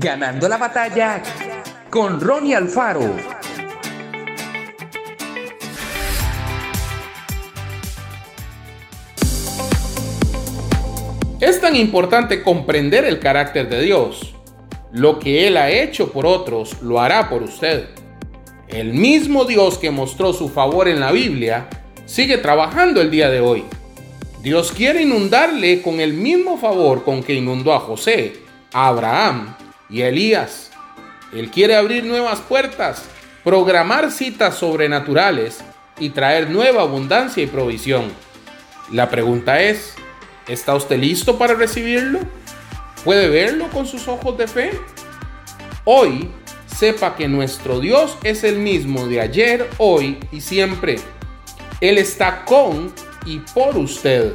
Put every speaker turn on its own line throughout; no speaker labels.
Ganando la batalla con Ronnie Alfaro.
Es tan importante comprender el carácter de Dios. Lo que Él ha hecho por otros, lo hará por usted. El mismo Dios que mostró su favor en la Biblia sigue trabajando el día de hoy. Dios quiere inundarle con el mismo favor con que inundó a José, a Abraham y a Elías. Él quiere abrir nuevas puertas, programar citas sobrenaturales y traer nueva abundancia y provisión. La pregunta es, ¿está usted listo para recibirlo? ¿Puede verlo con sus ojos de fe? Hoy, sepa que nuestro Dios es el mismo de ayer, hoy y siempre. Él está con y por usted.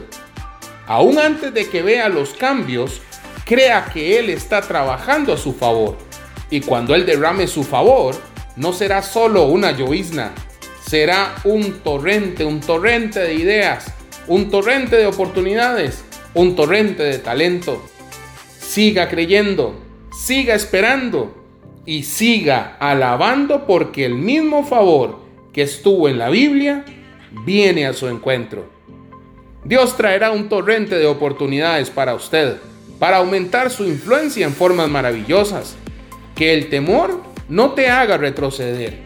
Aún antes de que vea los cambios, crea que Él está trabajando a su favor. Y cuando Él derrame su favor, no será solo una llovizna, será un torrente, un torrente de ideas, un torrente de oportunidades, un torrente de talento. Siga creyendo, siga esperando y siga alabando porque el mismo favor que estuvo en la Biblia viene a su encuentro. Dios traerá un torrente de oportunidades para usted, para aumentar su influencia en formas maravillosas que el temor no te haga retroceder,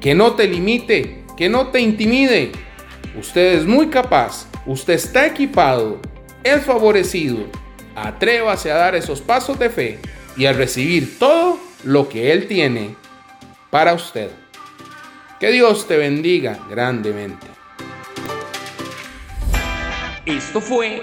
que no te limite, que no te intimide. Usted es muy capaz, usted está equipado, es favorecido. Atrévase a dar esos pasos de fe y a recibir todo lo que Él tiene para usted. Que Dios te bendiga grandemente.
Esto fue